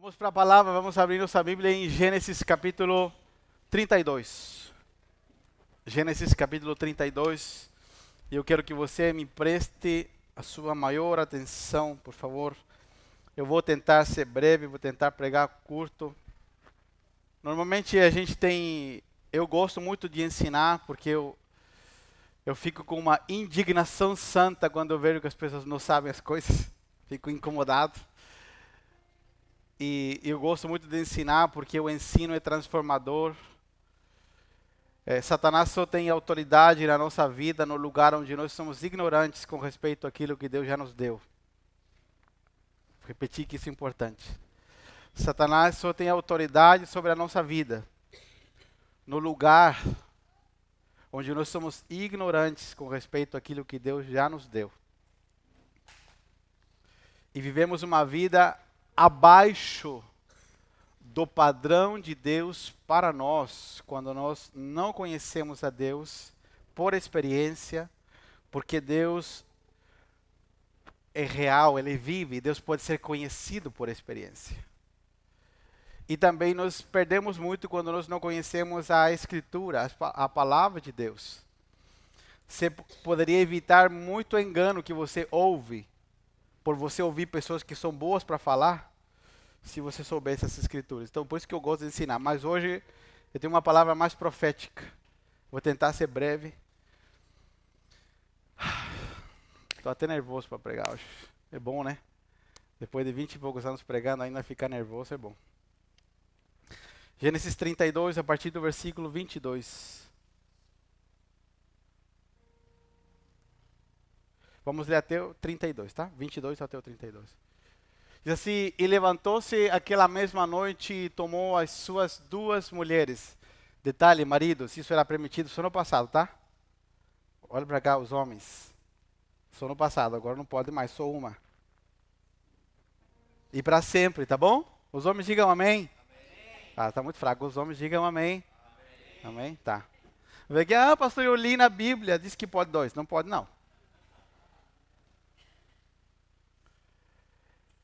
Vamos para a palavra, vamos abrir nossa Bíblia em Gênesis capítulo 32. Gênesis capítulo 32. E eu quero que você me preste a sua maior atenção, por favor. Eu vou tentar ser breve, vou tentar pregar curto. Normalmente a gente tem. Eu gosto muito de ensinar, porque eu, eu fico com uma indignação santa quando eu vejo que as pessoas não sabem as coisas. Fico incomodado. E eu gosto muito de ensinar porque o ensino é transformador. É, Satanás só tem autoridade na nossa vida no lugar onde nós somos ignorantes com respeito àquilo que Deus já nos deu. Repetir que isso é importante. Satanás só tem autoridade sobre a nossa vida no lugar onde nós somos ignorantes com respeito àquilo que Deus já nos deu. E vivemos uma vida abaixo do padrão de Deus para nós, quando nós não conhecemos a Deus por experiência, porque Deus é real, ele vive, Deus pode ser conhecido por experiência. E também nós perdemos muito quando nós não conhecemos a Escritura, a palavra de Deus. Você poderia evitar muito engano que você ouve por você ouvir pessoas que são boas para falar, se você soubesse essas escrituras. Então, por isso que eu gosto de ensinar. Mas hoje eu tenho uma palavra mais profética. Vou tentar ser breve. Estou até nervoso para pregar hoje. É bom, né? Depois de 20 e poucos anos pregando, ainda ficar nervoso é bom. Gênesis 32, a partir do versículo 22. Vamos ler até o 32, tá? 22 até o 32. Diz assim: E levantou-se aquela mesma noite e tomou as suas duas mulheres. Detalhe, maridos, isso era permitido só no passado, tá? Olha para cá, os homens. Só no passado, agora não pode mais, só uma. E para sempre, tá bom? Os homens digam amém. amém. Ah, tá muito fraco. Os homens digam amém. Amém, amém? tá. Vê que, ah, pastor, eu li na Bíblia, diz que pode dois. Não pode, não.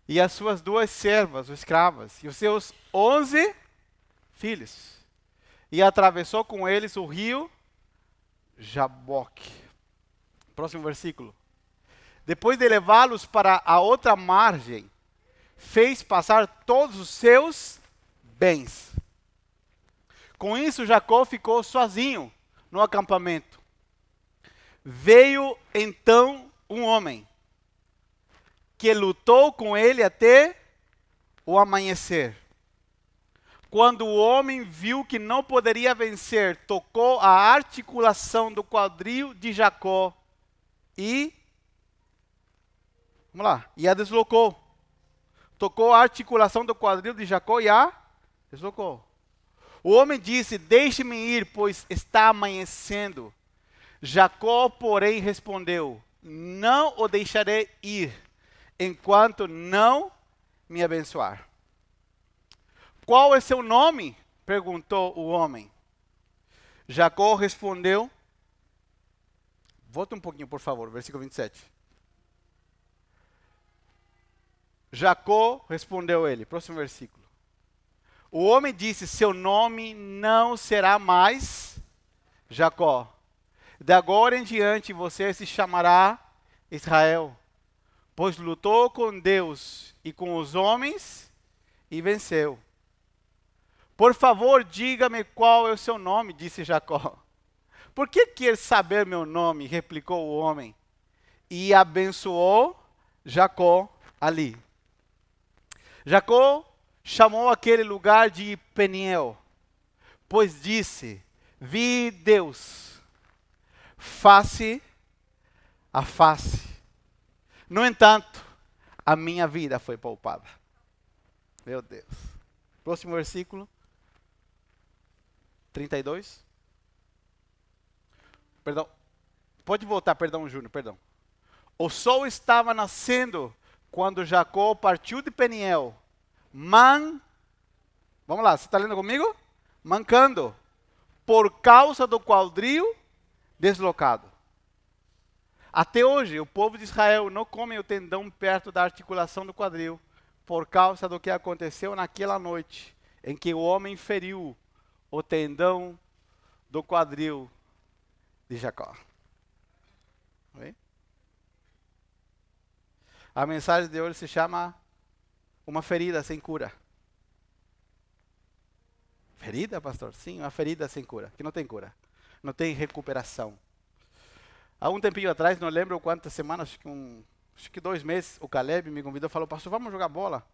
E as suas duas servas, ou escravas, e os seus onze filhos. E atravessou com eles o rio Jaboque. Próximo versículo. Depois de levá-los para a outra margem, fez passar todos os seus bens. Com isso, Jacó ficou sozinho no acampamento. Veio então um homem que lutou com ele até o amanhecer. Quando o homem viu que não poderia vencer, tocou a articulação do quadril de Jacó e Vamos lá, e a deslocou. Tocou a articulação do quadril de Jacó e a deslocou. O homem disse: Deixe-me ir, pois está amanhecendo. Jacó, porém, respondeu: Não o deixarei ir enquanto não me abençoar. Qual é seu nome? perguntou o homem. Jacó respondeu. Volta um pouquinho, por favor, versículo 27. Jacó respondeu ele, próximo versículo. O homem disse: Seu nome não será mais Jacó. De agora em diante você se chamará Israel pois lutou com Deus e com os homens e venceu. Por favor, diga-me qual é o seu nome, disse Jacó. Por que quer saber meu nome? replicou o homem. E abençoou Jacó ali. Jacó chamou aquele lugar de Peniel, pois disse: Vi Deus face a face no entanto, a minha vida foi poupada. Meu Deus. Próximo versículo. 32. Perdão. Pode voltar, perdão, Júnior, perdão. O sol estava nascendo quando Jacó partiu de Peniel. Man. Vamos lá, você está lendo comigo? Mancando. Por causa do quadril deslocado. Até hoje, o povo de Israel não come o tendão perto da articulação do quadril, por causa do que aconteceu naquela noite, em que o homem feriu o tendão do quadril de Jacó. A mensagem de hoje se chama Uma ferida sem cura. Ferida, pastor? Sim, uma ferida sem cura, que não tem cura, não tem recuperação. Há um tempinho atrás, não lembro quantas semanas, acho que, um, acho que dois meses, o Caleb me convidou e falou, pastor, vamos jogar bola.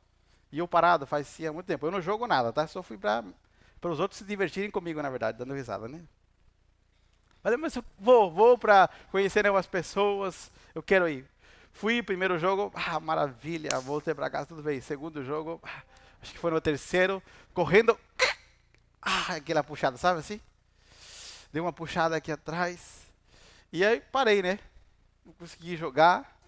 E eu parado, faz muito tempo. Eu não jogo nada, tá? Só fui para os outros se divertirem comigo, na verdade, dando risada, né? Mas, mas eu vou, vou para conhecer novas pessoas, eu quero ir. Fui, primeiro jogo, ah, maravilha, voltei para casa, tudo bem. Segundo jogo, ah, acho que foi no terceiro, correndo, ah, aquela puxada, sabe assim? Dei uma puxada aqui atrás, e aí parei, né? Não consegui jogar,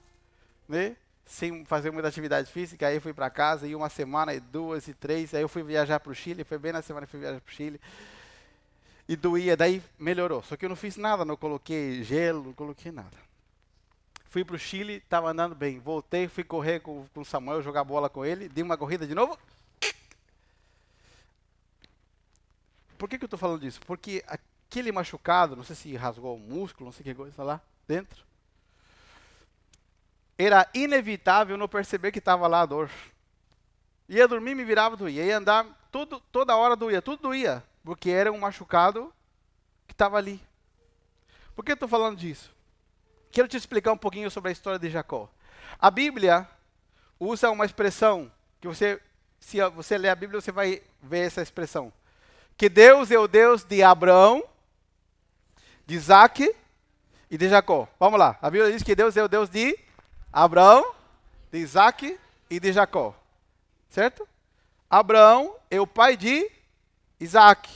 né? Sem fazer muita atividade física. Aí fui para casa, e uma semana, e duas, e três. Aí eu fui viajar para o Chile, foi bem na semana que fui viajar para o Chile. E doía, daí melhorou. Só que eu não fiz nada, não coloquei gelo, não coloquei nada. Fui para o Chile, estava andando bem. Voltei, fui correr com o Samuel, jogar bola com ele. Dei uma corrida de novo. Por que, que eu estou falando disso? Porque aquele machucado, não sei se rasgou o músculo, não sei que coisa lá dentro, era inevitável não perceber que estava lá a dor. Ia dormir, me virava, doía. Ia andar, tudo, toda hora doía, tudo doía, porque era um machucado que estava ali. Por que eu estou falando disso? Quero te explicar um pouquinho sobre a história de Jacó. A Bíblia usa uma expressão que você, se você ler a Bíblia, você vai ver essa expressão. Que Deus é o Deus de Abraão, de Isaac e de Jacó. Vamos lá. A Bíblia diz que Deus é o Deus de Abraão, de Isaac e de Jacó. Certo? Abraão é o pai de Isaac.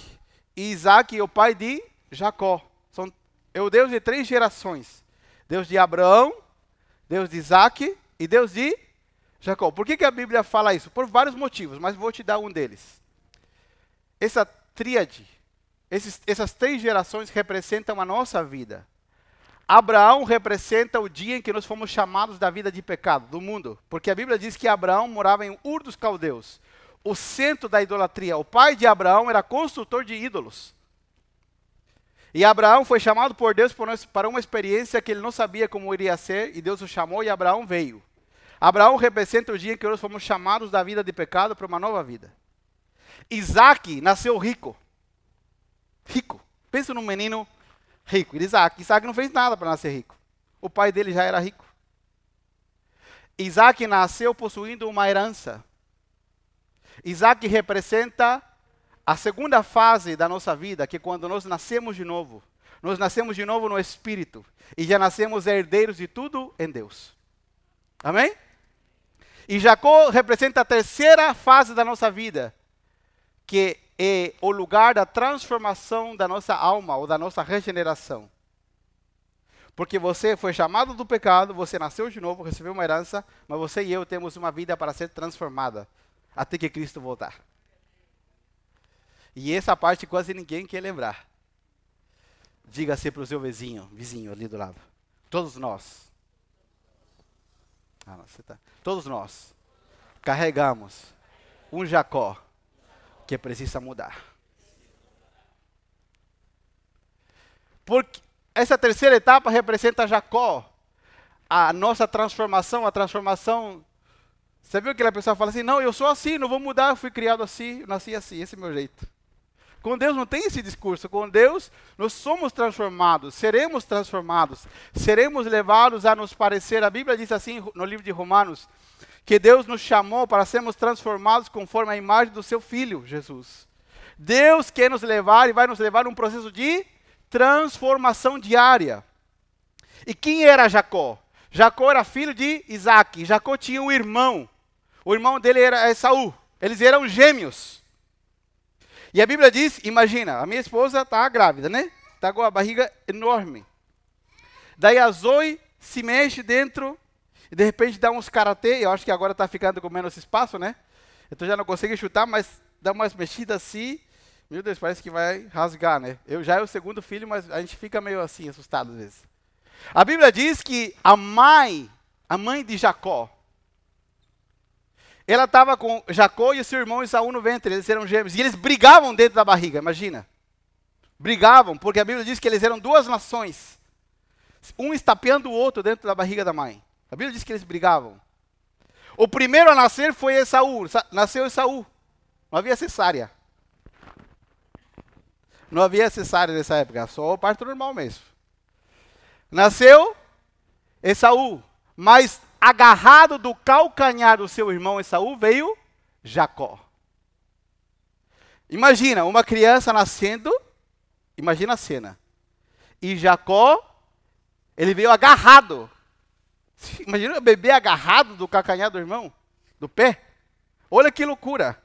E Isaac é o pai de Jacó. São, é o Deus de três gerações. Deus de Abraão, Deus de Isaac e Deus de Jacó. Por que, que a Bíblia fala isso? Por vários motivos, mas vou te dar um deles. Essa tríade esses, essas três gerações representam a nossa vida. Abraão representa o dia em que nós fomos chamados da vida de pecado, do mundo. Porque a Bíblia diz que Abraão morava em Ur dos Caldeus, o centro da idolatria. O pai de Abraão era construtor de ídolos. E Abraão foi chamado por Deus para uma experiência que ele não sabia como iria ser, e Deus o chamou e Abraão veio. Abraão representa o dia em que nós fomos chamados da vida de pecado para uma nova vida. Isaac nasceu rico rico. Pensa num menino rico, Isaac. Isaac não fez nada para nascer rico. O pai dele já era rico. Isaac nasceu possuindo uma herança. Isaac representa a segunda fase da nossa vida, que é quando nós nascemos de novo. Nós nascemos de novo no Espírito e já nascemos herdeiros de tudo em Deus. Amém? E Jacó representa a terceira fase da nossa vida, que é o lugar da transformação da nossa alma ou da nossa regeneração. Porque você foi chamado do pecado, você nasceu de novo, recebeu uma herança, mas você e eu temos uma vida para ser transformada até que Cristo voltar. E essa parte quase ninguém quer lembrar. Diga-se para o seu vizinho, vizinho ali do lado. Todos nós. Ah, não, tá. Todos nós carregamos um Jacó que precisa mudar. Porque essa terceira etapa representa Jacó, a nossa transformação, a transformação. Você viu que a pessoa fala assim: não, eu sou assim, não vou mudar, eu fui criado assim, eu nasci assim, esse é meu jeito. Com Deus não tem esse discurso. Com Deus nós somos transformados, seremos transformados, seremos levados a nos parecer. A Bíblia diz assim no livro de Romanos: que Deus nos chamou para sermos transformados conforme a imagem do seu Filho, Jesus. Deus quer nos levar e vai nos levar um processo de transformação diária. E quem era Jacó? Jacó era filho de Isaac. Jacó tinha um irmão. O irmão dele era Esaú. Eles eram gêmeos. E a Bíblia diz: imagina, a minha esposa está grávida, né? Está com a barriga enorme. Daí a Zoe se mexe dentro e de repente dá uns karatê, eu acho que agora está ficando com menos espaço, né? Então já não consegue chutar, mas dá umas mexidas assim. Meu Deus, parece que vai rasgar, né? Eu já é o segundo filho, mas a gente fica meio assim, assustado às vezes. A Bíblia diz que a mãe, a mãe de Jacó, ela estava com Jacó e seu irmão Esaú no ventre, eles eram gêmeos, e eles brigavam dentro da barriga, imagina. Brigavam, porque a Bíblia diz que eles eram duas nações, um estapeando o outro dentro da barriga da mãe. A Bíblia diz que eles brigavam. O primeiro a nascer foi Esaú, nasceu Esaú, não havia cesárea. Não havia cesárea nessa época, só o parto normal mesmo. Nasceu Esaú, mas agarrado do calcanhar do seu irmão Esaú veio Jacó. Imagina uma criança nascendo, imagina a cena. E Jacó, ele veio agarrado. Imagina o bebê agarrado do calcanhar do irmão, do pé. Olha que loucura.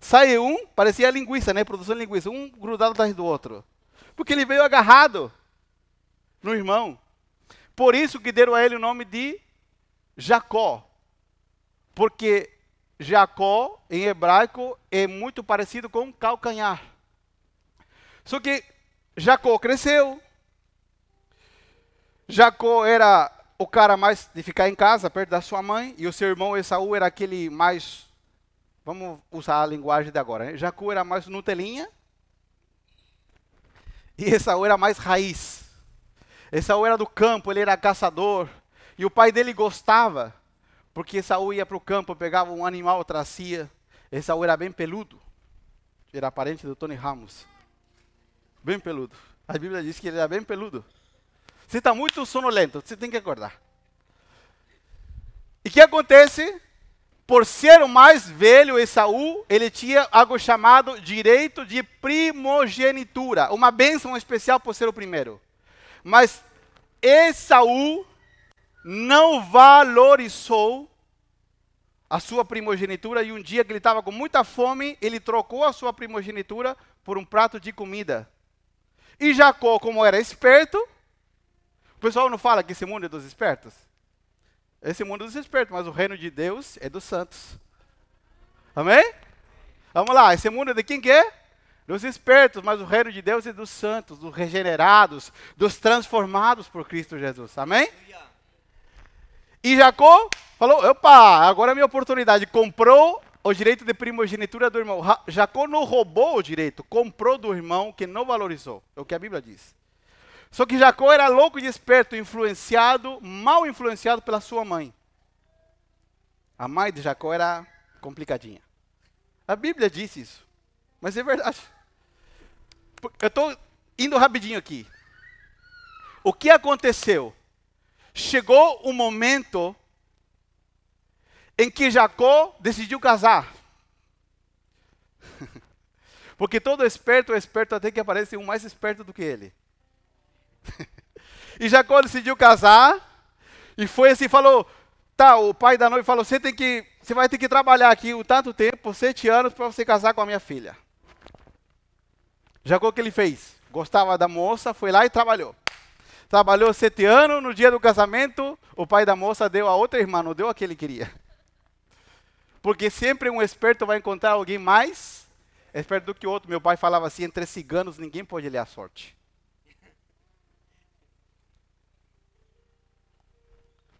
Sai um, parecia linguiça, né? Produção de linguiça, um grudado atrás do outro. Porque ele veio agarrado no irmão. Por isso que deram a ele o nome de Jacó. Porque Jacó, em hebraico, é muito parecido com calcanhar. Só que Jacó cresceu. Jacó era o cara mais de ficar em casa, perto da sua mãe, e o seu irmão Esaú era aquele mais Vamos usar a linguagem de agora. Né? Jacó era mais Nutelinha e Esaú era mais raiz. Esaú era do campo, ele era caçador. E o pai dele gostava, porque Esaú ia para o campo, pegava um animal, trazia. Esaú era bem peludo. Era parente do Tony Ramos. Bem peludo. A Bíblia diz que ele era bem peludo. Você está muito sonolento, você tem que acordar. E o que acontece? por ser o mais velho, Esaú, ele tinha algo chamado direito de primogenitura, uma bênção especial por ser o primeiro. Mas Esaú não valorizou a sua primogenitura e um dia que ele estava com muita fome, ele trocou a sua primogenitura por um prato de comida. E Jacó, como era esperto, pessoal não fala que esse mundo é dos espertos? Esse mundo é dos espertos, mas o reino de Deus é dos santos. Amém? Vamos lá, esse mundo é de quem que é? Dos espertos, mas o reino de Deus é dos santos, dos regenerados, dos transformados por Cristo Jesus. Amém? E Jacó falou: opa, agora é minha oportunidade. Comprou o direito de primogenitura do irmão. Jacó não roubou o direito, comprou do irmão que não valorizou. É o que a Bíblia diz. Só que Jacó era louco e esperto, influenciado, mal influenciado pela sua mãe. A mãe de Jacó era complicadinha. A Bíblia diz isso. Mas é verdade. Eu estou indo rapidinho aqui. O que aconteceu? Chegou o um momento em que Jacó decidiu casar. Porque todo esperto é esperto até que aparece um mais esperto do que ele. e Jacó decidiu casar e foi assim, falou, tá, o pai da noiva falou, você tem que, você vai ter que trabalhar aqui um tanto tempo, sete anos, para você casar com a minha filha. Jacó o que ele fez? Gostava da moça, foi lá e trabalhou. Trabalhou sete anos, no dia do casamento, o pai da moça deu a outra irmã, não deu a que ele queria. Porque sempre um esperto vai encontrar alguém mais esperto do que o outro. Meu pai falava assim, entre ciganos ninguém pode ler a sorte.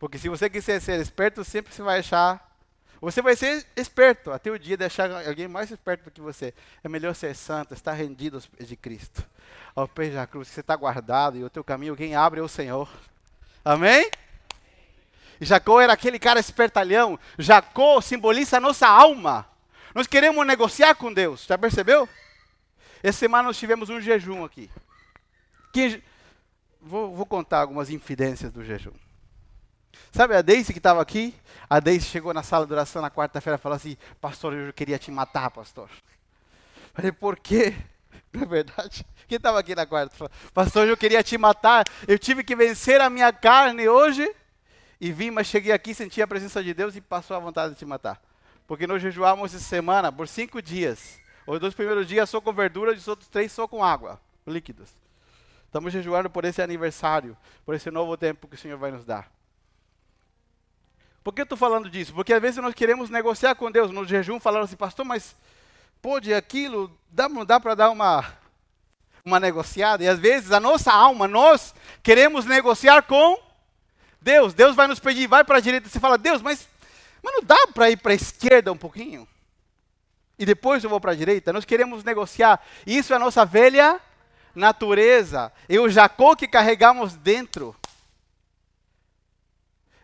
Porque se você quiser ser esperto, sempre você vai achar. Você vai ser esperto até o dia de achar alguém mais esperto do que você. É melhor ser santo, estar rendido aos pés de Cristo. Ao pé da cruz, você está guardado e o teu caminho quem abre é o Senhor. Amém? Jacó era aquele cara espertalhão. Jacó simboliza a nossa alma. Nós queremos negociar com Deus, já percebeu? Essa semana nós tivemos um jejum aqui. Vou, vou contar algumas infidências do jejum. Sabe a Deise que estava aqui? A Deise chegou na sala de oração na quarta-feira e falou assim: Pastor, eu queria te matar, pastor. Falei, por quê? É verdade? Quem estava aqui na quarta? Falou, pastor, eu queria te matar. Eu tive que vencer a minha carne hoje. E vim, mas cheguei aqui, senti a presença de Deus e passou a vontade de te matar. Porque nós jejuamos essa semana por cinco dias. Os dois primeiros dias só com verdura, os outros três só com água, líquidos. Estamos jejuando por esse aniversário, por esse novo tempo que o Senhor vai nos dar. Por que eu estou falando disso? Porque às vezes nós queremos negociar com Deus no jejum, falando assim, pastor, mas pode aquilo, dá, dá para dar uma, uma negociada? E às vezes a nossa alma, nós queremos negociar com Deus. Deus vai nos pedir, vai para a direita, você fala, Deus, mas, Mas não dá para ir para a esquerda um pouquinho? E depois eu vou para a direita? Nós queremos negociar. Isso é a nossa velha natureza. E o Jacó que carregamos dentro.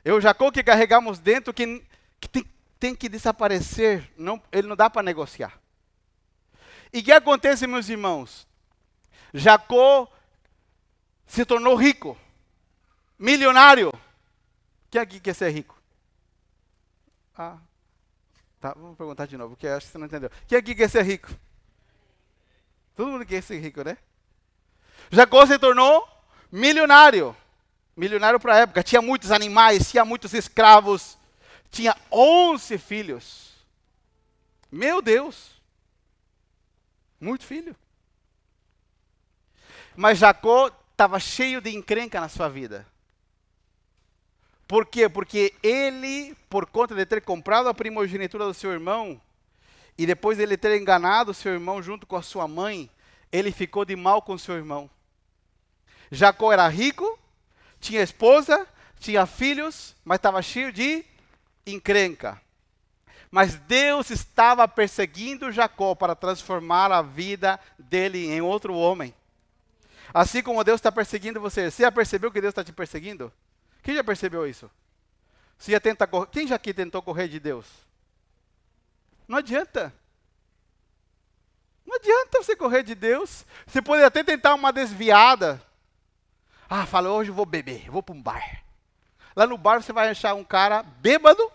O Jacó que carregamos dentro que, que tem, tem, que desaparecer. Não, ele não dá para negociar. E o que acontece, meus irmãos? Jacó se tornou rico, milionário. Quem aqui quer ser rico? Ah, tá, vou perguntar de novo, porque acho que você não entendeu. Quem aqui quer ser rico? Todo mundo quer ser rico, né? Jacó se tornou milionário. Milionário para a época. Tinha muitos animais, tinha muitos escravos. Tinha 11 filhos. Meu Deus. Muito filho. Mas Jacó estava cheio de encrenca na sua vida. Por quê? Porque ele, por conta de ter comprado a primogenitura do seu irmão, e depois de ele ter enganado o seu irmão junto com a sua mãe, ele ficou de mal com seu irmão. Jacó era rico, tinha esposa, tinha filhos, mas estava cheio de encrenca. Mas Deus estava perseguindo Jacó para transformar a vida dele em outro homem. Assim como Deus está perseguindo você. Você já percebeu que Deus está te perseguindo? Quem já percebeu isso? Você já tenta Quem já aqui tentou correr de Deus? Não adianta. Não adianta você correr de Deus. Você pode até tentar uma desviada. Ah, fala, hoje eu vou beber, vou para um bar. Lá no bar você vai achar um cara bêbado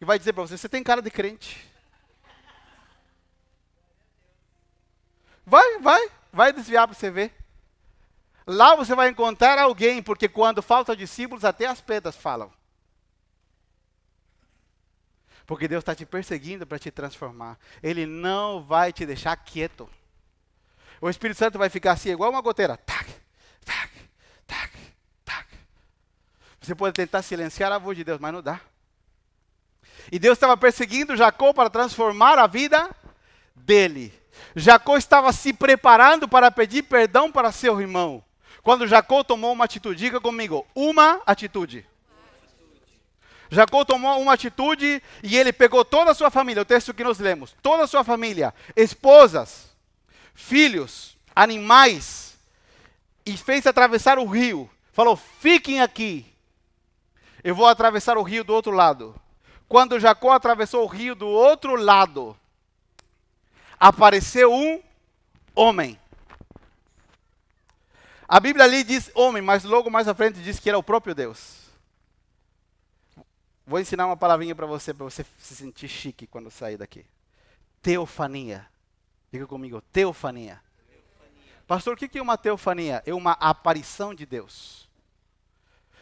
e vai dizer para você: você tem cara de crente. Vai, vai, vai desviar para você ver. Lá você vai encontrar alguém, porque quando falta discípulos, até as pedras falam. Porque Deus está te perseguindo para te transformar. Ele não vai te deixar quieto. O Espírito Santo vai ficar assim, igual uma goteira. Tac, tac, tac. Você pode tentar silenciar a voz de Deus, mas não dá. E Deus estava perseguindo Jacó para transformar a vida dele. Jacó estava se preparando para pedir perdão para seu irmão. Quando Jacó tomou uma atitude, diga comigo, uma atitude. Jacó tomou uma atitude e ele pegou toda a sua família, o texto que nós lemos, toda a sua família, esposas, filhos, animais, e fez atravessar o rio. Falou: fiquem aqui, eu vou atravessar o rio do outro lado. Quando Jacó atravessou o rio do outro lado, apareceu um homem. A Bíblia ali diz homem, mas logo mais à frente diz que era o próprio Deus. Vou ensinar uma palavrinha para você, para você se sentir chique quando sair daqui. Teofania. Diga comigo, teofania. Pastor, o que é uma teofania? É uma aparição de Deus.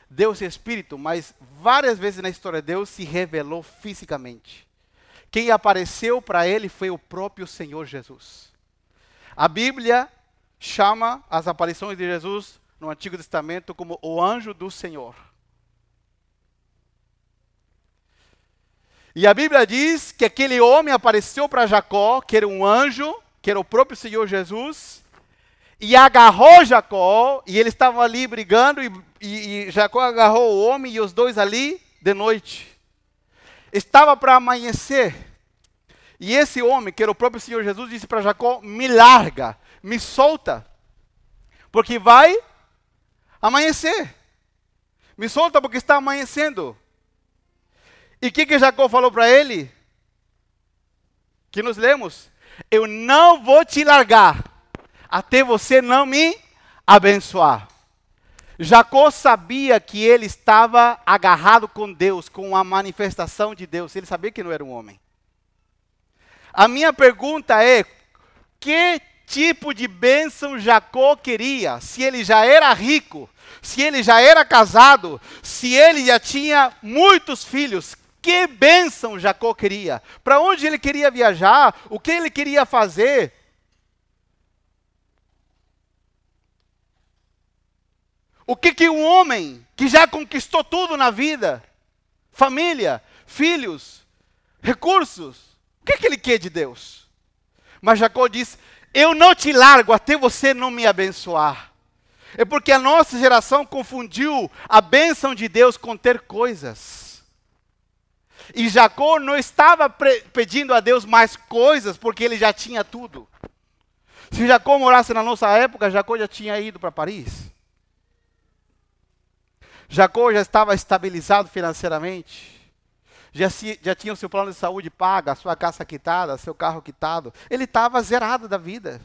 Deus é espírito, mas várias vezes na história Deus se revelou fisicamente. Quem apareceu para ele foi o próprio Senhor Jesus. A Bíblia chama as aparições de Jesus no Antigo Testamento como o anjo do Senhor. E a Bíblia diz que aquele homem apareceu para Jacó, que era um anjo, que era o próprio Senhor Jesus, e agarrou Jacó, e eles estavam ali brigando, e, e, e Jacó agarrou o homem e os dois ali de noite. Estava para amanhecer. E esse homem, que era o próprio Senhor Jesus, disse para Jacó: Me larga, me solta, porque vai amanhecer. Me solta porque está amanhecendo. E o que, que Jacó falou para ele? Que nos lemos: Eu não vou te largar até você não me abençoar. Jacó sabia que ele estava agarrado com Deus, com a manifestação de Deus. Ele sabia que não era um homem. A minha pergunta é: que tipo de bênção Jacó queria? Se ele já era rico, se ele já era casado, se ele já tinha muitos filhos, que bênção Jacó queria? Para onde ele queria viajar? O que ele queria fazer? O que, que um homem que já conquistou tudo na vida, família, filhos, recursos, o que, que ele quer de Deus? Mas Jacó diz: Eu não te largo até você não me abençoar. É porque a nossa geração confundiu a bênção de Deus com ter coisas. E Jacó não estava pedindo a Deus mais coisas, porque ele já tinha tudo. Se Jacó morasse na nossa época, Jacó já tinha ido para Paris. Jacó já estava estabilizado financeiramente. Já, se, já tinha o seu plano de saúde pago, a sua casa quitada, seu carro quitado. Ele estava zerado da vida.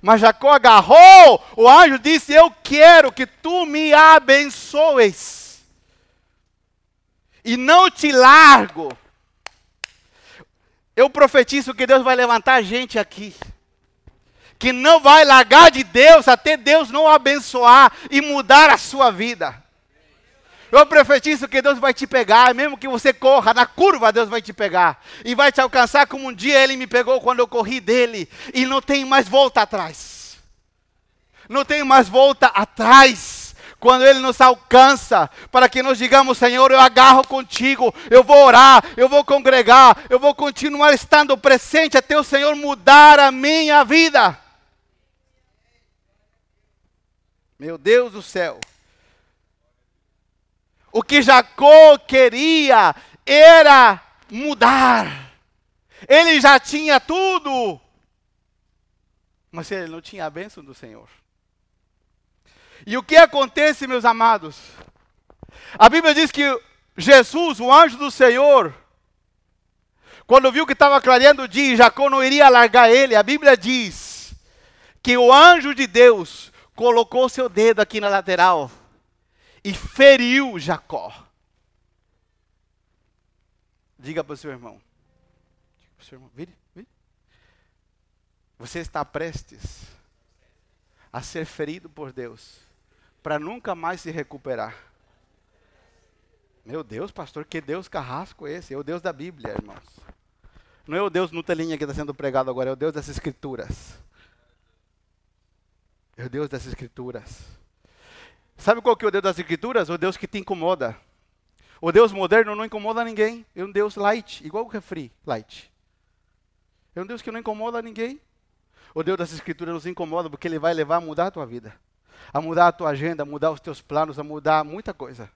Mas Jacó agarrou, o anjo disse: Eu quero que tu me abençoes, e não te largo. Eu profetizo que Deus vai levantar gente aqui, que não vai largar de Deus até Deus não abençoar e mudar a sua vida. Eu profetizo que Deus vai te pegar, mesmo que você corra na curva, Deus vai te pegar e vai te alcançar como um dia Ele me pegou quando eu corri dele e não tem mais volta atrás. Não tem mais volta atrás. Quando Ele nos alcança, para que nós digamos, Senhor, eu agarro contigo, eu vou orar, eu vou congregar, eu vou continuar estando presente até o Senhor mudar a minha vida. Meu Deus do céu. O que Jacó queria era mudar. Ele já tinha tudo. Mas ele não tinha a bênção do Senhor. E o que acontece, meus amados? A Bíblia diz que Jesus, o anjo do Senhor, quando viu que estava clareando o dia e Jacó não iria largar ele, a Bíblia diz que o anjo de Deus colocou seu dedo aqui na lateral e feriu Jacó. Diga para o seu irmão. Diga para o seu irmão, vire, vire. Você está prestes a ser ferido por Deus para nunca mais se recuperar. Meu Deus, pastor, que Deus carrasco esse? É o Deus da Bíblia, irmãos. Não é o Deus Nutelinha que está sendo pregado agora, é o Deus das Escrituras. É o Deus das Escrituras. Sabe qual que é o Deus das Escrituras? O Deus que te incomoda. O Deus moderno não incomoda ninguém. É um Deus light, igual o refri light. É um Deus que não incomoda ninguém. O Deus das Escrituras nos incomoda porque Ele vai levar a mudar a tua vida, a mudar a tua agenda, a mudar os teus planos, a mudar muita coisa.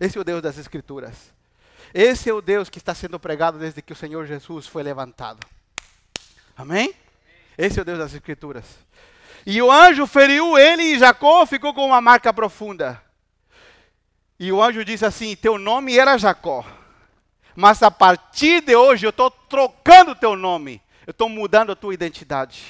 Esse é o Deus das Escrituras. Esse é o Deus que está sendo pregado desde que o Senhor Jesus foi levantado. Amém? Esse é o Deus das Escrituras. E o anjo feriu ele e Jacó ficou com uma marca profunda. E o anjo disse assim: Teu nome era Jacó, mas a partir de hoje eu estou trocando teu nome, eu estou mudando a tua identidade.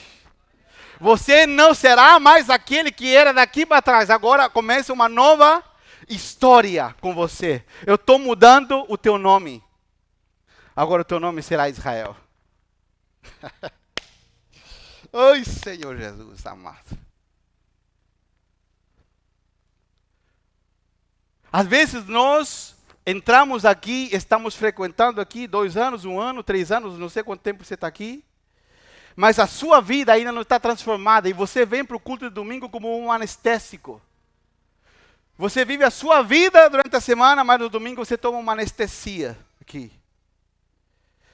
Você não será mais aquele que era daqui para trás, agora começa uma nova história com você. Eu estou mudando o teu nome. Agora o teu nome será Israel. Ai, Senhor Jesus amado. Às vezes nós entramos aqui, estamos frequentando aqui dois anos, um ano, três anos, não sei quanto tempo você está aqui, mas a sua vida ainda não está transformada e você vem para o culto de domingo como um anestésico. Você vive a sua vida durante a semana, mas no domingo você toma uma anestesia aqui.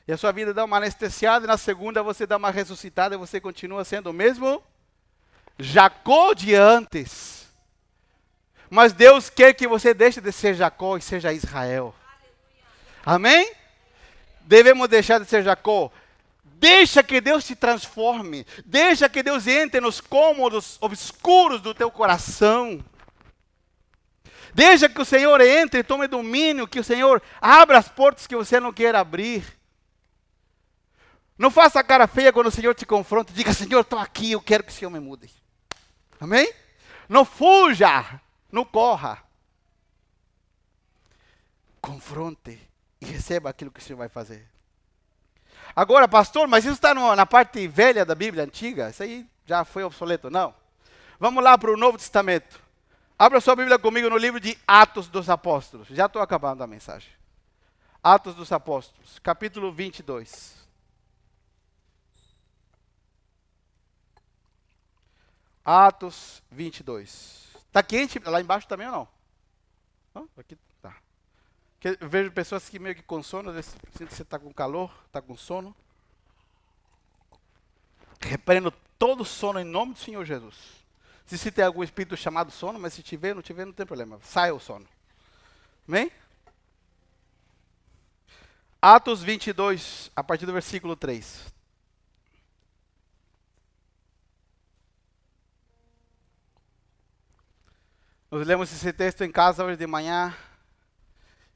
E a sua vida dá uma anestesiada, e na segunda você dá uma ressuscitada e você continua sendo o mesmo Jacó de antes. Mas Deus quer que você deixe de ser Jacó e seja Israel. Amém? Devemos deixar de ser Jacó. Deixa que Deus te transforme. Deixa que Deus entre nos cômodos obscuros do teu coração. Deixa que o Senhor entre e tome domínio, que o Senhor abra as portas que você não quer abrir. Não faça cara feia quando o Senhor te confronta. Diga, Senhor, estou aqui, eu quero que o Senhor me mude. Amém? Não fuja, não corra. Confronte e receba aquilo que o Senhor vai fazer. Agora, pastor, mas isso está na parte velha da Bíblia antiga? Isso aí já foi obsoleto? Não. Vamos lá para o Novo Testamento. Abra sua Bíblia comigo no livro de Atos dos Apóstolos. Já estou acabando a mensagem. Atos dos Apóstolos, capítulo 22. Atos 22. Está quente lá embaixo também ou não? não? Aqui tá. Eu vejo pessoas que meio que com sono, sinto que você está com calor, está com sono. Repreendo todo sono em nome do Senhor Jesus. Se, se tem algum espírito chamado sono, mas se tiver, não tiver, não tem problema. Saia o sono. Amém? Atos 22, a partir do versículo 3. Nós lemos esse texto em casa hoje de manhã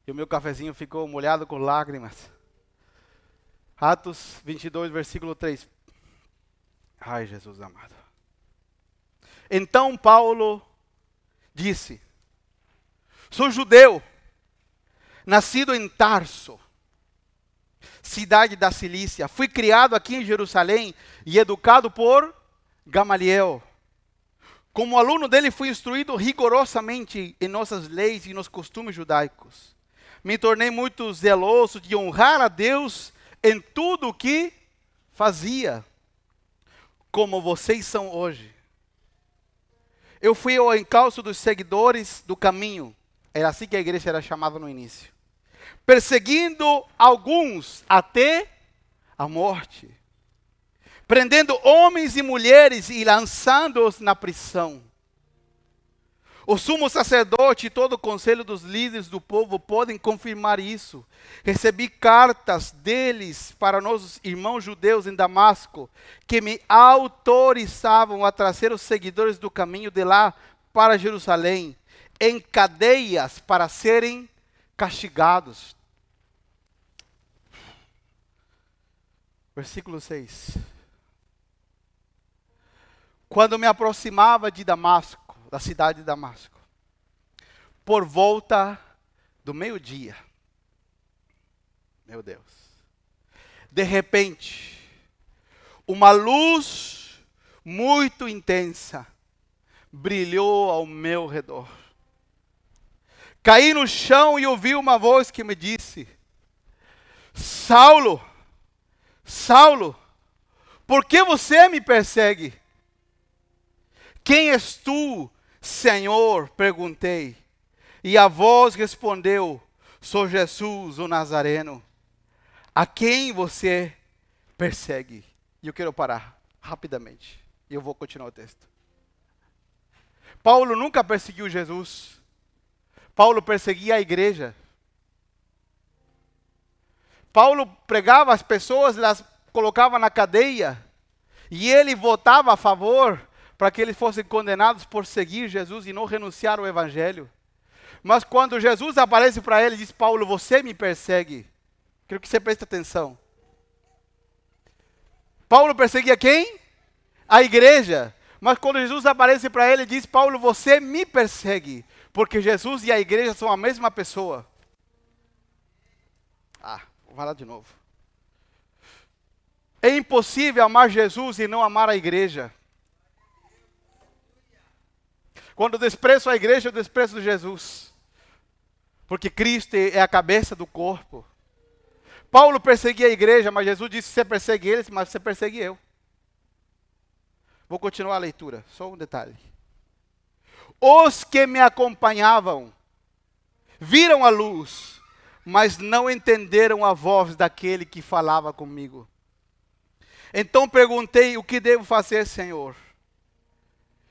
e o meu cafezinho ficou molhado com lágrimas. Atos 22, versículo 3. Ai, Jesus amado. Então Paulo disse: Sou judeu, nascido em Tarso, cidade da Cilícia. Fui criado aqui em Jerusalém e educado por Gamaliel. Como aluno dele, fui instruído rigorosamente em nossas leis e nos costumes judaicos. Me tornei muito zeloso de honrar a Deus em tudo o que fazia, como vocês são hoje. Eu fui ao encalço dos seguidores do caminho, era assim que a igreja era chamada no início, perseguindo alguns até a morte prendendo homens e mulheres e lançando-os na prisão. O sumo sacerdote e todo o conselho dos líderes do povo podem confirmar isso. Recebi cartas deles para nossos irmãos judeus em Damasco, que me autorizavam a trazer os seguidores do caminho de lá para Jerusalém, em cadeias para serem castigados. Versículo 6. Quando me aproximava de Damasco, da cidade de Damasco, por volta do meio-dia, meu Deus, de repente, uma luz muito intensa brilhou ao meu redor. Caí no chão e ouvi uma voz que me disse: Saulo, Saulo, por que você me persegue? Quem és tu, Senhor? perguntei. E a voz respondeu: Sou Jesus, o Nazareno, a quem você persegue. E eu quero parar rapidamente. E eu vou continuar o texto. Paulo nunca perseguiu Jesus. Paulo perseguia a igreja. Paulo pregava as pessoas, las colocava na cadeia. E ele votava a favor para que eles fossem condenados por seguir Jesus e não renunciar ao Evangelho. Mas quando Jesus aparece para ele, diz: Paulo, você me persegue. Quero que você preste atenção. Paulo perseguia quem? A igreja. Mas quando Jesus aparece para ele, diz: Paulo, você me persegue. Porque Jesus e a igreja são a mesma pessoa. Ah, vou falar de novo. É impossível amar Jesus e não amar a igreja. Quando desprezo a igreja, eu desprezo Jesus. Porque Cristo é a cabeça do corpo. Paulo perseguia a igreja, mas Jesus disse: você persegue eles, mas você persegue eu. Vou continuar a leitura, só um detalhe. Os que me acompanhavam viram a luz, mas não entenderam a voz daquele que falava comigo. Então perguntei: O que devo fazer, Senhor?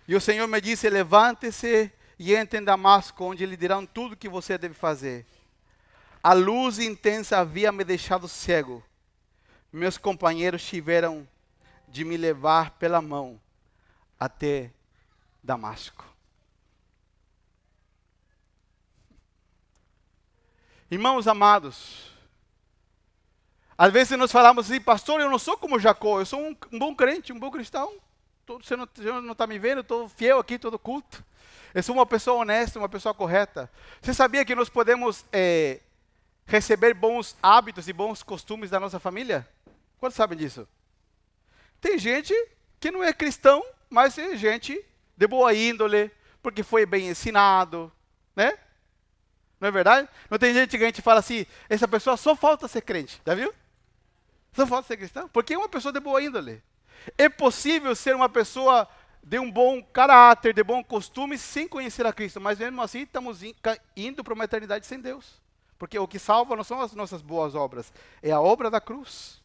E o Senhor me disse: Levante-se e entre em Damasco, onde lhe dirão tudo o que você deve fazer. A luz intensa havia me deixado cego. Meus companheiros tiveram de me levar pela mão até Damasco. Irmãos amados, às vezes nós falamos assim, pastor, eu não sou como Jacó, eu sou um, um bom crente, um bom cristão você não está me vendo, estou fiel aqui todo culto. Eu sou uma pessoa honesta, uma pessoa correta. Você sabia que nós podemos é, receber bons hábitos e bons costumes da nossa família? Quantos sabem disso? Tem gente que não é cristão, mas é gente de boa índole, porque foi bem ensinado, né? Não é verdade? Não tem gente que a gente fala assim, essa pessoa só falta ser crente, já viu? Só falta ser cristão, porque é uma pessoa de boa índole. É possível ser uma pessoa de um bom caráter, de bom costume, sem conhecer a Cristo, mas mesmo assim estamos indo para uma eternidade sem Deus. Porque o que salva não são as nossas boas obras, é a obra da cruz.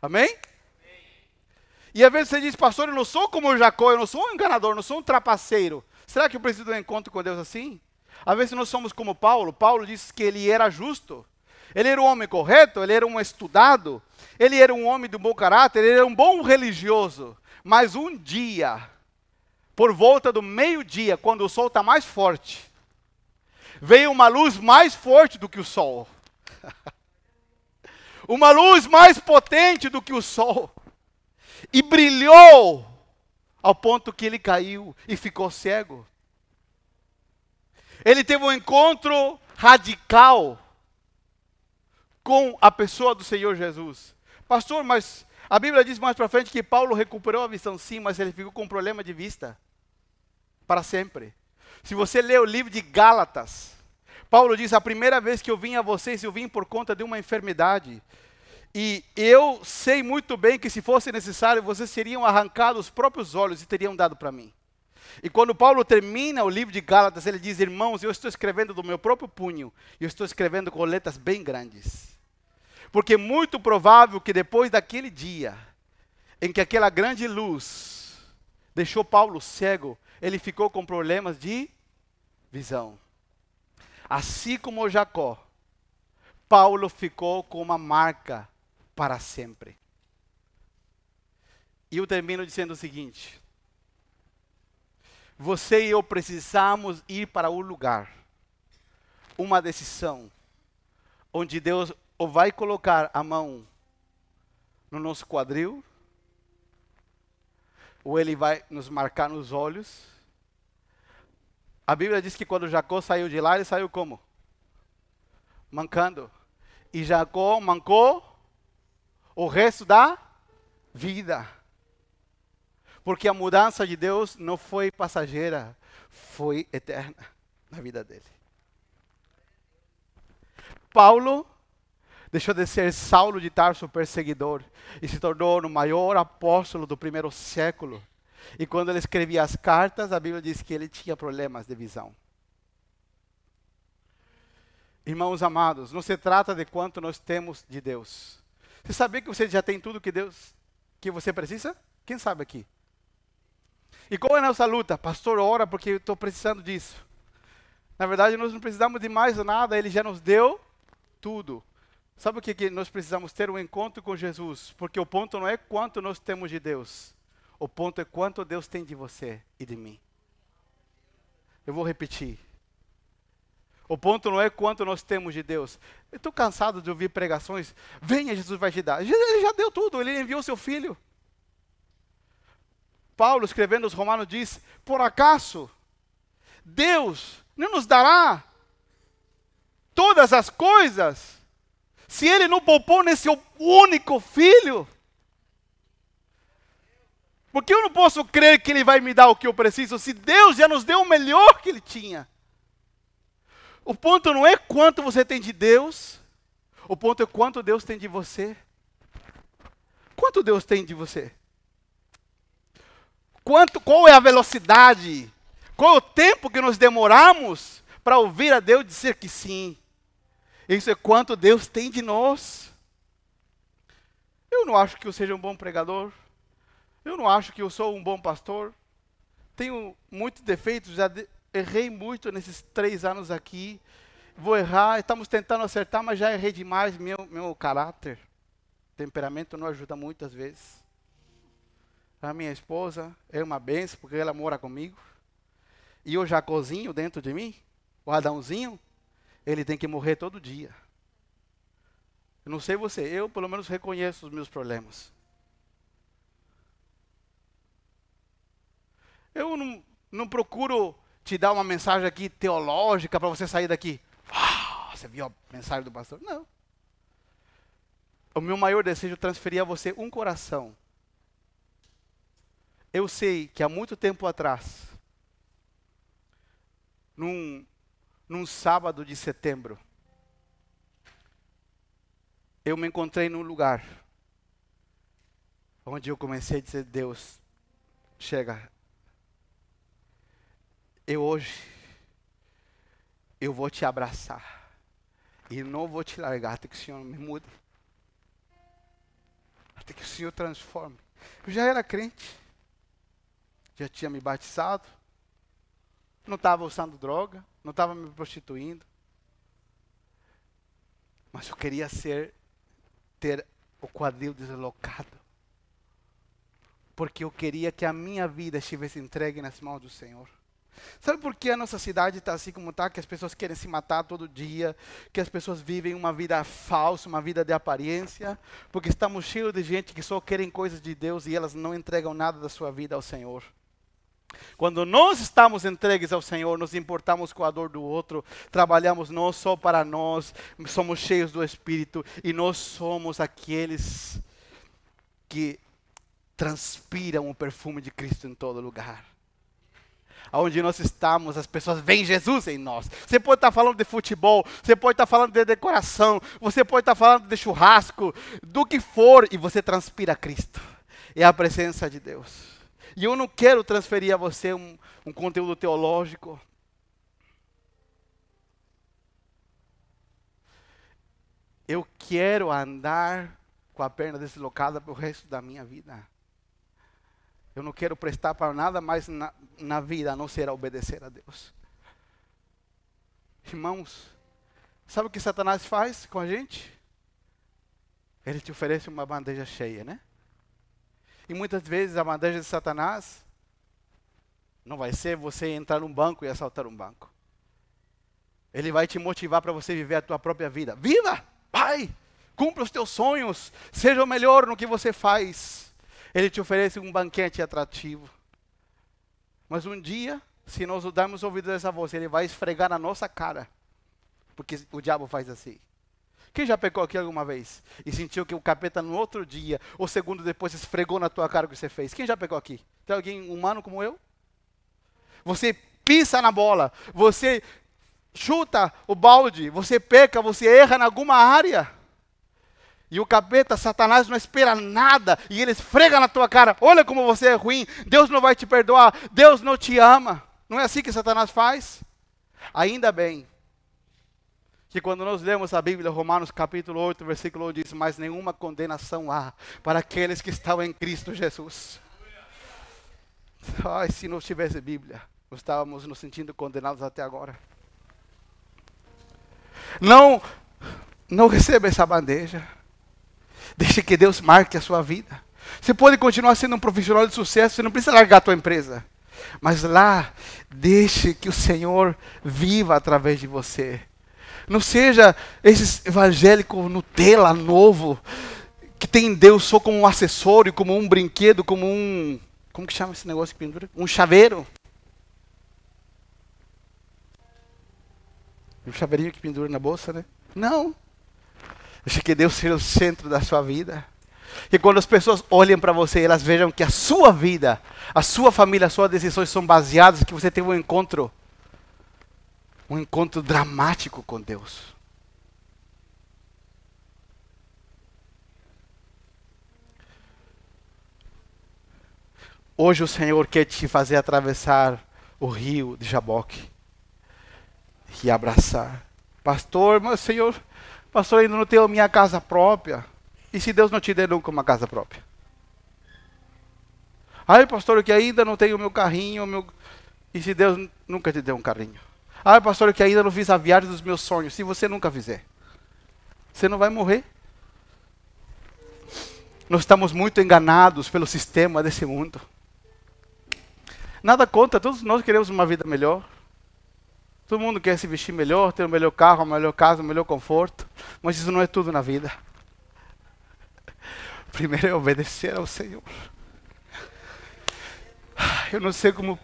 Amém? E às vezes você diz, pastor, eu não sou como Jacó, eu não sou um enganador, eu não sou um trapaceiro. Será que eu preciso de um encontro com Deus assim? Às vezes nós somos como Paulo. Paulo disse que ele era justo. Ele era um homem correto, ele era um estudado, ele era um homem de bom caráter, ele era um bom religioso. Mas um dia, por volta do meio-dia, quando o sol está mais forte, veio uma luz mais forte do que o sol. uma luz mais potente do que o sol. E brilhou ao ponto que ele caiu e ficou cego. Ele teve um encontro radical com a pessoa do Senhor Jesus. Pastor, mas a Bíblia diz mais para frente que Paulo recuperou a visão sim, mas ele ficou com problema de vista para sempre. Se você ler o livro de Gálatas, Paulo diz: A primeira vez que eu vim a vocês, eu vim por conta de uma enfermidade. E eu sei muito bem que se fosse necessário, vocês seriam arrancados os próprios olhos e teriam dado para mim. E quando Paulo termina o livro de Gálatas, ele diz: Irmãos, eu estou escrevendo do meu próprio punho, e eu estou escrevendo com letras bem grandes. Porque é muito provável que depois daquele dia, em que aquela grande luz deixou Paulo cego, ele ficou com problemas de visão. Assim como Jacó, Paulo ficou com uma marca para sempre. E eu termino dizendo o seguinte: você e eu precisamos ir para um lugar, uma decisão, onde Deus ou vai colocar a mão no nosso quadril, ou Ele vai nos marcar nos olhos. A Bíblia diz que quando Jacó saiu de lá, ele saiu como? Mancando. E Jacó mancou o resto da vida. Porque a mudança de Deus não foi passageira, foi eterna na vida dele. Paulo deixou de ser Saulo de Tarso, perseguidor, e se tornou o maior apóstolo do primeiro século. E quando ele escrevia as cartas, a Bíblia diz que ele tinha problemas de visão. Irmãos amados, não se trata de quanto nós temos de Deus. Você sabia que você já tem tudo que Deus que você precisa? Quem sabe aqui? E qual é a nossa luta? Pastor, ora porque eu estou precisando disso. Na verdade, nós não precisamos de mais nada, Ele já nos deu tudo. Sabe o que, que nós precisamos ter? Um encontro com Jesus. Porque o ponto não é quanto nós temos de Deus. O ponto é quanto Deus tem de você e de mim. Eu vou repetir. O ponto não é quanto nós temos de Deus. Eu estou cansado de ouvir pregações. Venha, Jesus vai te dar. Ele já deu tudo, ele enviou seu filho. Paulo, escrevendo aos Romanos, diz: Por acaso Deus não nos dará todas as coisas se Ele não poupou nesse único filho? Porque eu não posso crer que Ele vai me dar o que eu preciso se Deus já nos deu o melhor que Ele tinha. O ponto não é quanto você tem de Deus, o ponto é quanto Deus tem de você. Quanto Deus tem de você? quanto, qual é a velocidade, qual é o tempo que nós demoramos para ouvir a Deus dizer que sim. Isso é quanto Deus tem de nós. Eu não acho que eu seja um bom pregador. Eu não acho que eu sou um bom pastor. Tenho muitos defeitos, já de, errei muito nesses três anos aqui. Vou errar, estamos tentando acertar, mas já errei demais. Meu, meu caráter, temperamento não ajuda muitas vezes. A minha esposa é uma benção porque ela mora comigo. E o Jacozinho dentro de mim, o Adãozinho, ele tem que morrer todo dia. Eu não sei você, eu pelo menos reconheço os meus problemas. Eu não, não procuro te dar uma mensagem aqui teológica para você sair daqui. Você viu a mensagem do pastor? Não. O meu maior desejo é transferir a você um coração eu sei que há muito tempo atrás, num, num sábado de setembro, eu me encontrei num lugar onde eu comecei a dizer: Deus, chega, eu hoje, eu vou te abraçar e não vou te largar até que o Senhor me mude, até que o Senhor transforme. Eu já era crente já tinha me batizado, não estava usando droga, não estava me prostituindo. Mas eu queria ser ter o quadril deslocado. Porque eu queria que a minha vida estivesse entregue nas mãos do Senhor. Sabe por que a nossa cidade está assim como está? Que as pessoas querem se matar todo dia, que as pessoas vivem uma vida falsa, uma vida de aparência, porque estamos cheios de gente que só querem coisas de Deus e elas não entregam nada da sua vida ao Senhor. Quando nós estamos entregues ao Senhor, nos importamos com a dor do outro, trabalhamos não só para nós, somos cheios do Espírito e nós somos aqueles que transpiram o perfume de Cristo em todo lugar. Onde nós estamos, as pessoas veem Jesus em nós. Você pode estar falando de futebol, você pode estar falando de decoração, você pode estar falando de churrasco, do que for, e você transpira Cristo. É a presença de Deus. E eu não quero transferir a você um, um conteúdo teológico. Eu quero andar com a perna deslocada para o resto da minha vida. Eu não quero prestar para nada mais na, na vida a não ser obedecer a Deus. Irmãos, sabe o que Satanás faz com a gente? Ele te oferece uma bandeja cheia, né? E muitas vezes a bandeja de Satanás não vai ser você entrar num banco e assaltar um banco. Ele vai te motivar para você viver a tua própria vida. Viva! Pai! Cumpra os teus sonhos. Seja o melhor no que você faz. Ele te oferece um banquete atrativo. Mas um dia, se nós darmos ouvido a essa voz, ele vai esfregar na nossa cara. Porque o diabo faz assim. Quem já pecou aqui alguma vez e sentiu que o capeta no outro dia ou segundo depois esfregou na tua cara o que você fez? Quem já pecou aqui? Tem alguém humano como eu? Você pisa na bola, você chuta o balde, você peca, você erra em alguma área. E o capeta, Satanás, não espera nada e ele esfrega na tua cara. Olha como você é ruim, Deus não vai te perdoar, Deus não te ama. Não é assim que Satanás faz? Ainda bem que quando nós lemos a Bíblia, Romanos capítulo 8, versículo 1 diz: Mas nenhuma condenação há para aqueles que estão em Cristo Jesus. Ai, se não tivesse Bíblia, nós estávamos nos sentindo condenados até agora. Não, não receba essa bandeja. Deixe que Deus marque a sua vida. Você pode continuar sendo um profissional de sucesso, você não precisa largar a tua empresa. Mas lá, deixe que o Senhor viva através de você. Não seja esse evangélico Nutella novo, que tem Deus só como um acessório, como um brinquedo, como um. Como que chama esse negócio que pendura? Um chaveiro. Um chaveirinho que pendura na bolsa, né? Não. Deixa que Deus seja o centro da sua vida. E quando as pessoas olhem para você, elas vejam que a sua vida, a sua família, as suas decisões são baseadas que você teve um encontro um encontro dramático com Deus. Hoje o Senhor quer te fazer atravessar o rio de Jaboque e abraçar. Pastor, mas Senhor, pastor, ainda não tenho minha casa própria. E se Deus não te der nunca uma casa própria? Ai, pastor, que ainda não tenho meu carrinho, meu... e se Deus nunca te der um carrinho? Ah, pastor, que ainda não fiz a viagem dos meus sonhos. Se você nunca fizer, você não vai morrer. Nós estamos muito enganados pelo sistema desse mundo. Nada contra, todos nós queremos uma vida melhor. Todo mundo quer se vestir melhor, ter o um melhor carro, a melhor casa, o um melhor conforto. Mas isso não é tudo na vida. Primeiro é obedecer ao Senhor. Eu não sei como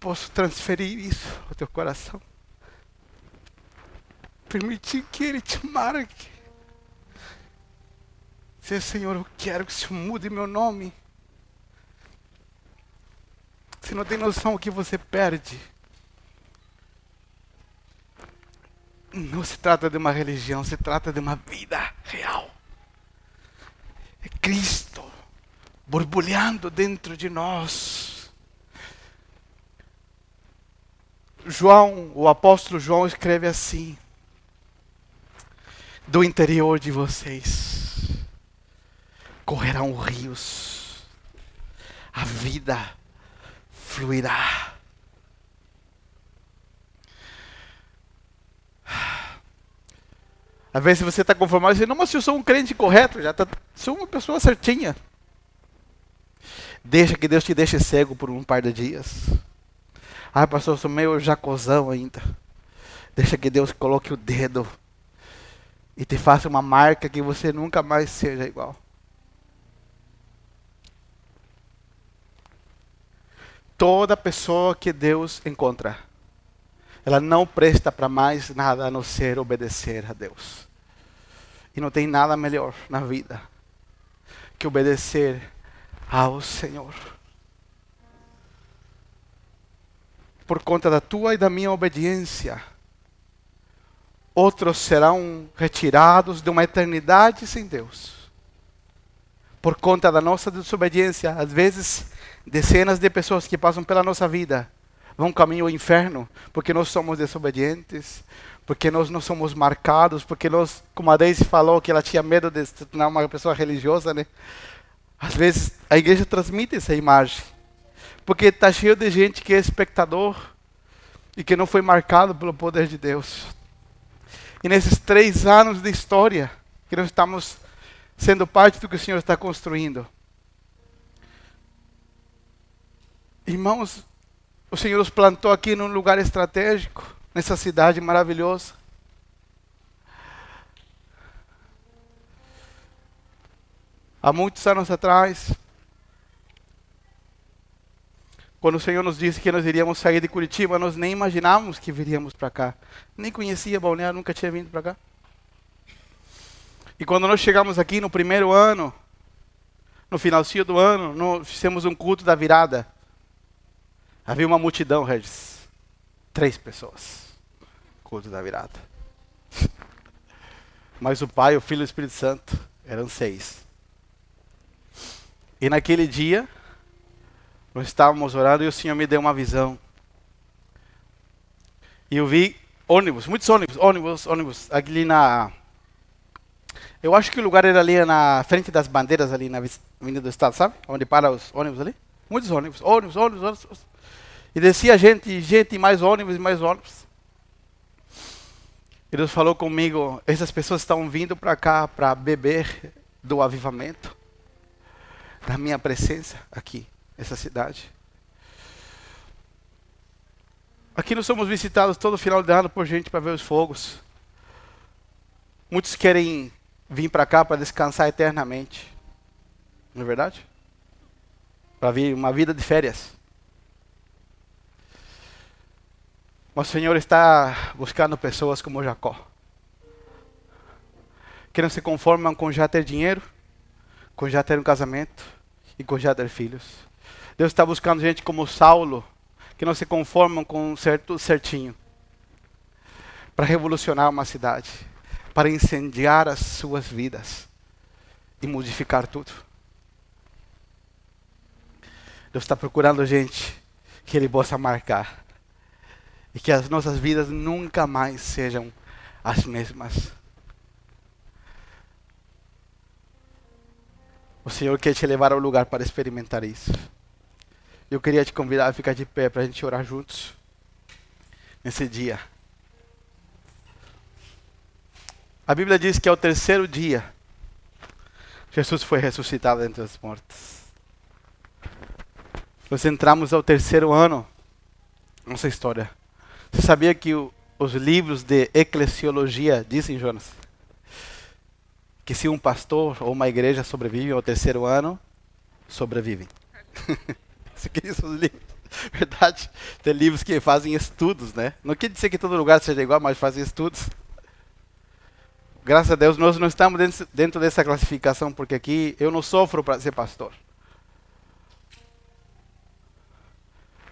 posso transferir isso ao teu coração. Permitir que Ele te marque. Dizer, Senhor, eu quero que Senhor mude meu nome. Você não tem noção o que você perde. Não se trata de uma religião, se trata de uma vida real. É Cristo borbulhando dentro de nós. João, o apóstolo João escreve assim: Do interior de vocês correrão rios, a vida fluirá. Às vezes você está conformado e diz, não, mas eu sou um crente correto, já tá, sou uma pessoa certinha. Deixa que Deus te deixe cego por um par de dias. Ah, pastor, eu sou meio jacozão ainda. Deixa que Deus coloque o dedo e te faça uma marca que você nunca mais seja igual. Toda pessoa que Deus encontra, ela não presta para mais nada a não ser obedecer a Deus. E não tem nada melhor na vida que obedecer ao Senhor. Por conta da tua e da minha obediência, outros serão retirados de uma eternidade sem Deus. Por conta da nossa desobediência, às vezes, dezenas de pessoas que passam pela nossa vida vão caminho ao inferno, porque nós somos desobedientes, porque nós não somos marcados, porque nós, como a Daisy falou, que ela tinha medo de se tornar uma pessoa religiosa, né? Às vezes a igreja transmite essa imagem, porque está cheio de gente que é espectador e que não foi marcado pelo poder de Deus. E nesses três anos de história, que nós estamos sendo parte do que o Senhor está construindo, irmãos, o Senhor nos plantou aqui num lugar estratégico, nessa cidade maravilhosa. Há muitos anos atrás, quando o Senhor nos disse que nós iríamos sair de Curitiba, nós nem imaginávamos que viríamos para cá. Nem conhecia Balneário, nunca tinha vindo para cá. E quando nós chegamos aqui no primeiro ano, no finalzinho do ano, nós fizemos um culto da virada. Havia uma multidão, Regis. Três pessoas. Culto da virada. Mas o Pai, o Filho e o Espírito Santo eram seis. E naquele dia, nós estávamos orando e o Senhor me deu uma visão. E eu vi ônibus, muitos ônibus, ônibus, ônibus, ali na. Eu acho que o lugar era ali na frente das bandeiras, ali na Avenida do Estado, sabe? Onde para os ônibus ali. Muitos ônibus, ônibus, ônibus, ônibus. E descia gente, gente, mais ônibus, mais ônibus. E Deus falou comigo: essas pessoas estão vindo para cá para beber do avivamento da minha presença aqui, nessa cidade. Aqui nós somos visitados todo final de ano por gente para ver os fogos. Muitos querem vir para cá para descansar eternamente. Não é verdade? Para vir uma vida de férias. Mas o Senhor está buscando pessoas como Jacó. Que não se conformam com já ter dinheiro, com já ter um casamento e com já ter filhos. Deus está buscando gente como Saulo, que não se conformam com certo certinho, para revolucionar uma cidade, para incendiar as suas vidas e modificar tudo. Deus está procurando gente que Ele possa marcar e que as nossas vidas nunca mais sejam as mesmas. O Senhor quer te levar ao lugar para experimentar isso. Eu queria te convidar a ficar de pé para a gente orar juntos nesse dia. A Bíblia diz que ao terceiro dia, Jesus foi ressuscitado entre os mortos. Nós entramos ao terceiro ano, nossa história. Você sabia que o, os livros de eclesiologia dizem, Jonas, que se um pastor ou uma igreja sobrevivem ao terceiro ano, sobrevivem. Isso que diz os livros. Verdade. Tem livros que fazem estudos, né? Não quer dizer que todo lugar seja igual, mas fazem estudos. Graças a Deus, nós não estamos dentro, dessa classificação, porque aqui eu não sofro para ser pastor.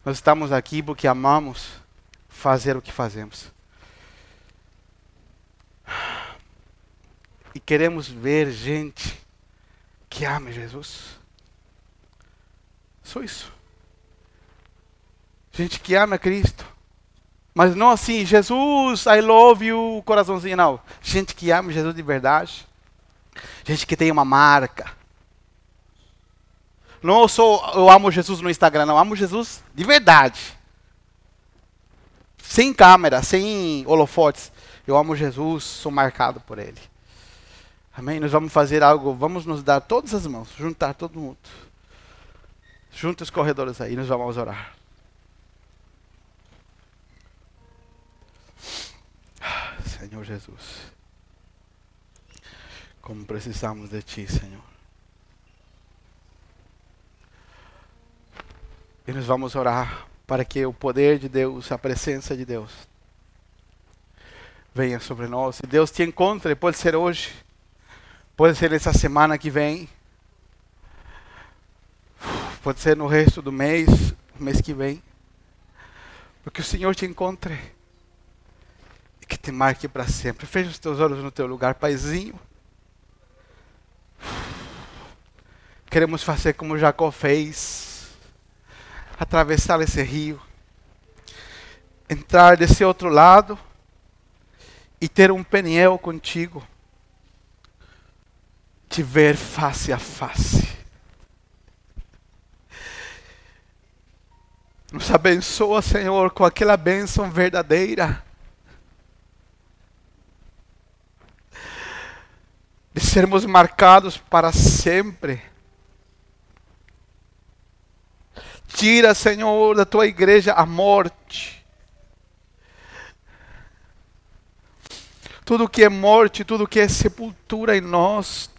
Nós estamos aqui porque amamos fazer o que fazemos. E queremos ver gente que ame Jesus. Só isso. Gente que ama Cristo. Mas não assim, Jesus, I love you, coraçãozinho, não. Gente que ama Jesus de verdade. Gente que tem uma marca. Não sou eu amo Jesus no Instagram, não. Eu amo Jesus de verdade sem câmera, sem holofotes. Eu amo Jesus, sou marcado por Ele. Amém? Nós vamos fazer algo, vamos nos dar todas as mãos, juntar todo mundo. Junta os corredores aí, nós vamos orar. Senhor Jesus, como precisamos de Ti, Senhor. E nós vamos orar para que o poder de Deus, a presença de Deus, venha sobre nós. E Deus te encontre, pode ser hoje, pode ser essa semana que vem, pode ser no resto do mês, mês que vem. Porque o Senhor te encontre que te marque para sempre. Feche os teus olhos no teu lugar, Paizinho. Queremos fazer como Jacó fez atravessar esse rio, entrar desse outro lado e ter um peniel contigo, te ver face a face. Nos abençoa, Senhor, com aquela bênção verdadeira. De sermos marcados para sempre Tira, Senhor, da tua igreja a morte. Tudo que é morte, tudo que é sepultura em nós,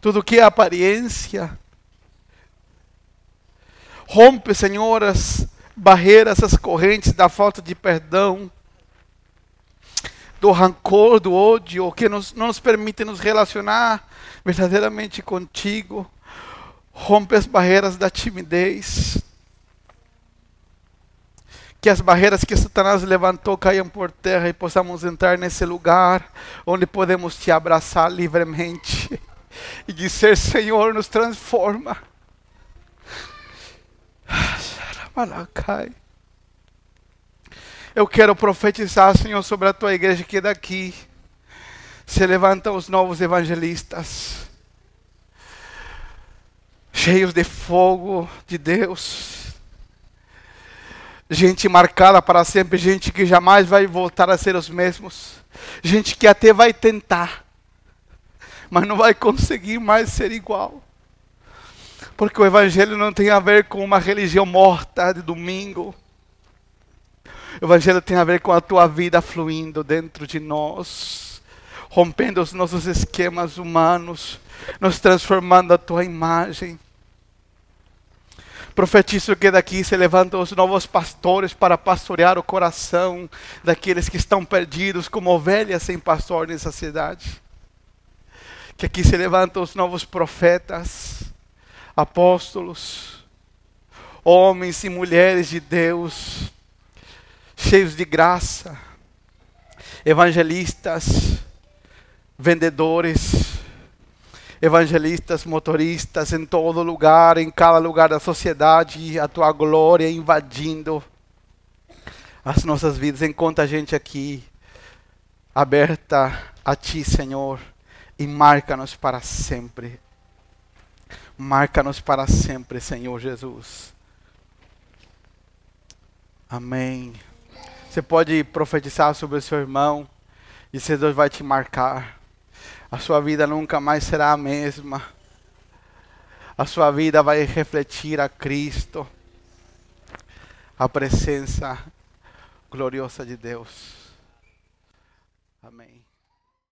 tudo que é aparência. Rompe, Senhor, as barreiras, as correntes da falta de perdão, do rancor, do ódio, que nos, não nos permite nos relacionar verdadeiramente contigo. Rompe as barreiras da timidez. Que as barreiras que Satanás levantou caiam por terra e possamos entrar nesse lugar onde podemos te abraçar livremente e dizer: Senhor, nos transforma. Eu quero profetizar, Senhor, sobre a tua igreja que daqui se levantam os novos evangelistas cheios de fogo de Deus. Gente marcada para sempre, gente que jamais vai voltar a ser os mesmos. Gente que até vai tentar, mas não vai conseguir mais ser igual. Porque o Evangelho não tem a ver com uma religião morta de domingo. O Evangelho tem a ver com a tua vida fluindo dentro de nós, rompendo os nossos esquemas humanos, nos transformando a tua imagem. Profetizo que daqui se levantam os novos pastores para pastorear o coração daqueles que estão perdidos como ovelhas sem pastor nessa cidade. Que aqui se levantam os novos profetas, apóstolos, homens e mulheres de Deus, cheios de graça, evangelistas, vendedores, evangelistas, motoristas em todo lugar, em cada lugar da sociedade, a tua glória invadindo as nossas vidas. Encontra a gente aqui, aberta a ti, Senhor, e marca-nos para sempre. Marca-nos para sempre, Senhor Jesus. Amém. Você pode profetizar sobre o seu irmão, e Deus vai te marcar a sua vida nunca mais será a mesma. A sua vida vai refletir a Cristo, a presença gloriosa de Deus.